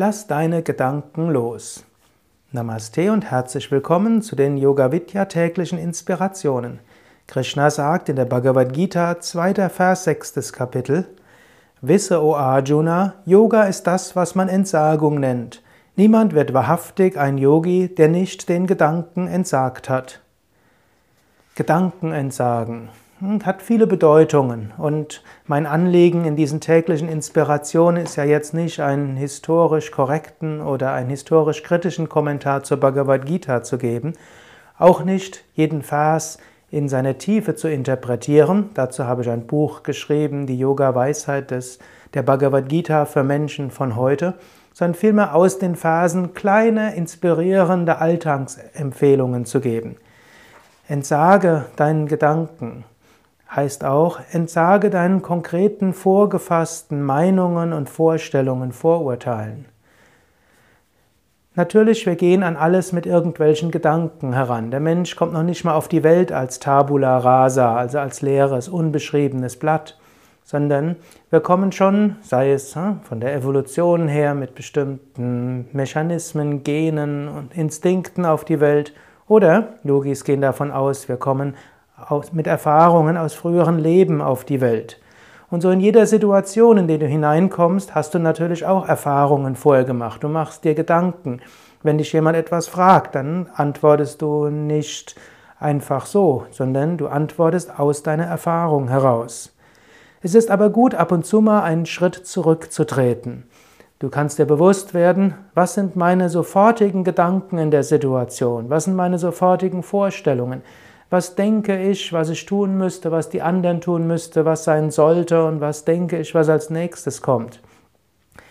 Lass deine Gedanken los. Namaste und herzlich willkommen zu den Yoga Vidya täglichen Inspirationen. Krishna sagt in der Bhagavad Gita, 2. Vers, 6. Kapitel: Wisse, o Arjuna, Yoga ist das, was man Entsagung nennt. Niemand wird wahrhaftig ein Yogi, der nicht den Gedanken entsagt hat. Gedanken entsagen hat viele Bedeutungen und mein Anliegen in diesen täglichen Inspirationen ist ja jetzt nicht einen historisch korrekten oder einen historisch kritischen Kommentar zur Bhagavad Gita zu geben, auch nicht jeden Vers in seiner Tiefe zu interpretieren. Dazu habe ich ein Buch geschrieben, die Yoga Weisheit des, der Bhagavad Gita für Menschen von heute, sondern vielmehr aus den Versen kleine, inspirierende Alltagsempfehlungen zu geben. Entsage deinen Gedanken heißt auch, entsage deinen konkreten, vorgefassten Meinungen und Vorstellungen, Vorurteilen. Natürlich, wir gehen an alles mit irgendwelchen Gedanken heran. Der Mensch kommt noch nicht mal auf die Welt als Tabula rasa, also als leeres, unbeschriebenes Blatt, sondern wir kommen schon, sei es hm, von der Evolution her, mit bestimmten Mechanismen, Genen und Instinkten auf die Welt, oder Yogis gehen davon aus, wir kommen mit Erfahrungen aus früheren Leben auf die Welt. Und so in jeder Situation, in die du hineinkommst, hast du natürlich auch Erfahrungen vorher gemacht. Du machst dir Gedanken. Wenn dich jemand etwas fragt, dann antwortest du nicht einfach so, sondern du antwortest aus deiner Erfahrung heraus. Es ist aber gut, ab und zu mal einen Schritt zurückzutreten. Du kannst dir bewusst werden, was sind meine sofortigen Gedanken in der Situation, was sind meine sofortigen Vorstellungen, was denke ich, was ich tun müsste, was die anderen tun müsste, was sein sollte und was denke ich, was als nächstes kommt.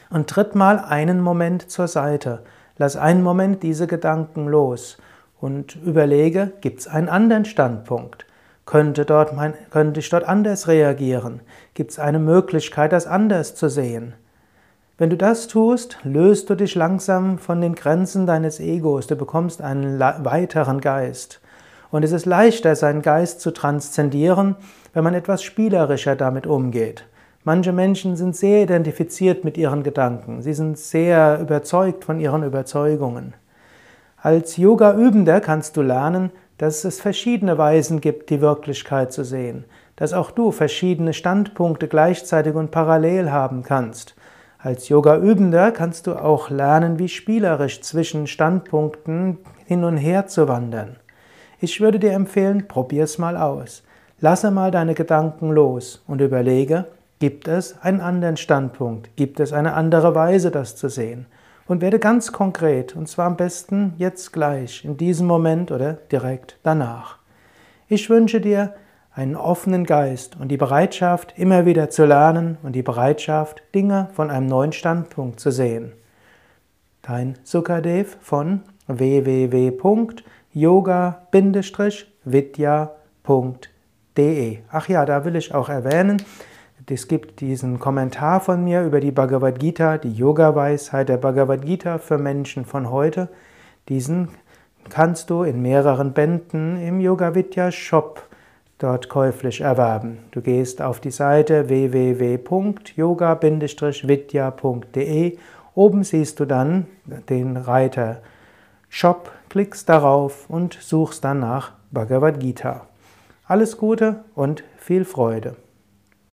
Und tritt mal einen Moment zur Seite. Lass einen Moment diese Gedanken los und überlege, gibt es einen anderen Standpunkt? Könnte, dort mein, könnte ich dort anders reagieren? Gibt es eine Möglichkeit, das anders zu sehen? Wenn du das tust, löst du dich langsam von den Grenzen deines Egos, du bekommst einen weiteren Geist. Und es ist leichter, seinen Geist zu transzendieren, wenn man etwas spielerischer damit umgeht. Manche Menschen sind sehr identifiziert mit ihren Gedanken. Sie sind sehr überzeugt von ihren Überzeugungen. Als Yoga-Übender kannst du lernen, dass es verschiedene Weisen gibt, die Wirklichkeit zu sehen. Dass auch du verschiedene Standpunkte gleichzeitig und parallel haben kannst. Als Yoga-Übender kannst du auch lernen, wie spielerisch zwischen Standpunkten hin und her zu wandern. Ich würde dir empfehlen, probier es mal aus. Lasse mal deine Gedanken los und überlege, gibt es einen anderen Standpunkt? Gibt es eine andere Weise, das zu sehen? Und werde ganz konkret, und zwar am besten jetzt gleich, in diesem Moment oder direkt danach. Ich wünsche dir einen offenen Geist und die Bereitschaft, immer wieder zu lernen und die Bereitschaft, Dinge von einem neuen Standpunkt zu sehen. Dein Sukadev von www yoga-vidya.de. Ach ja, da will ich auch erwähnen, es gibt diesen Kommentar von mir über die Bhagavad Gita, die Yoga-Weisheit der Bhagavad Gita für Menschen von heute. Diesen kannst du in mehreren Bänden im Yoga Vidya Shop dort käuflich erwerben. Du gehst auf die Seite www.yoga-vidya.de. Oben siehst du dann den Reiter Shop, klickst darauf und suchst dann nach Bhagavad Gita. Alles Gute und viel Freude.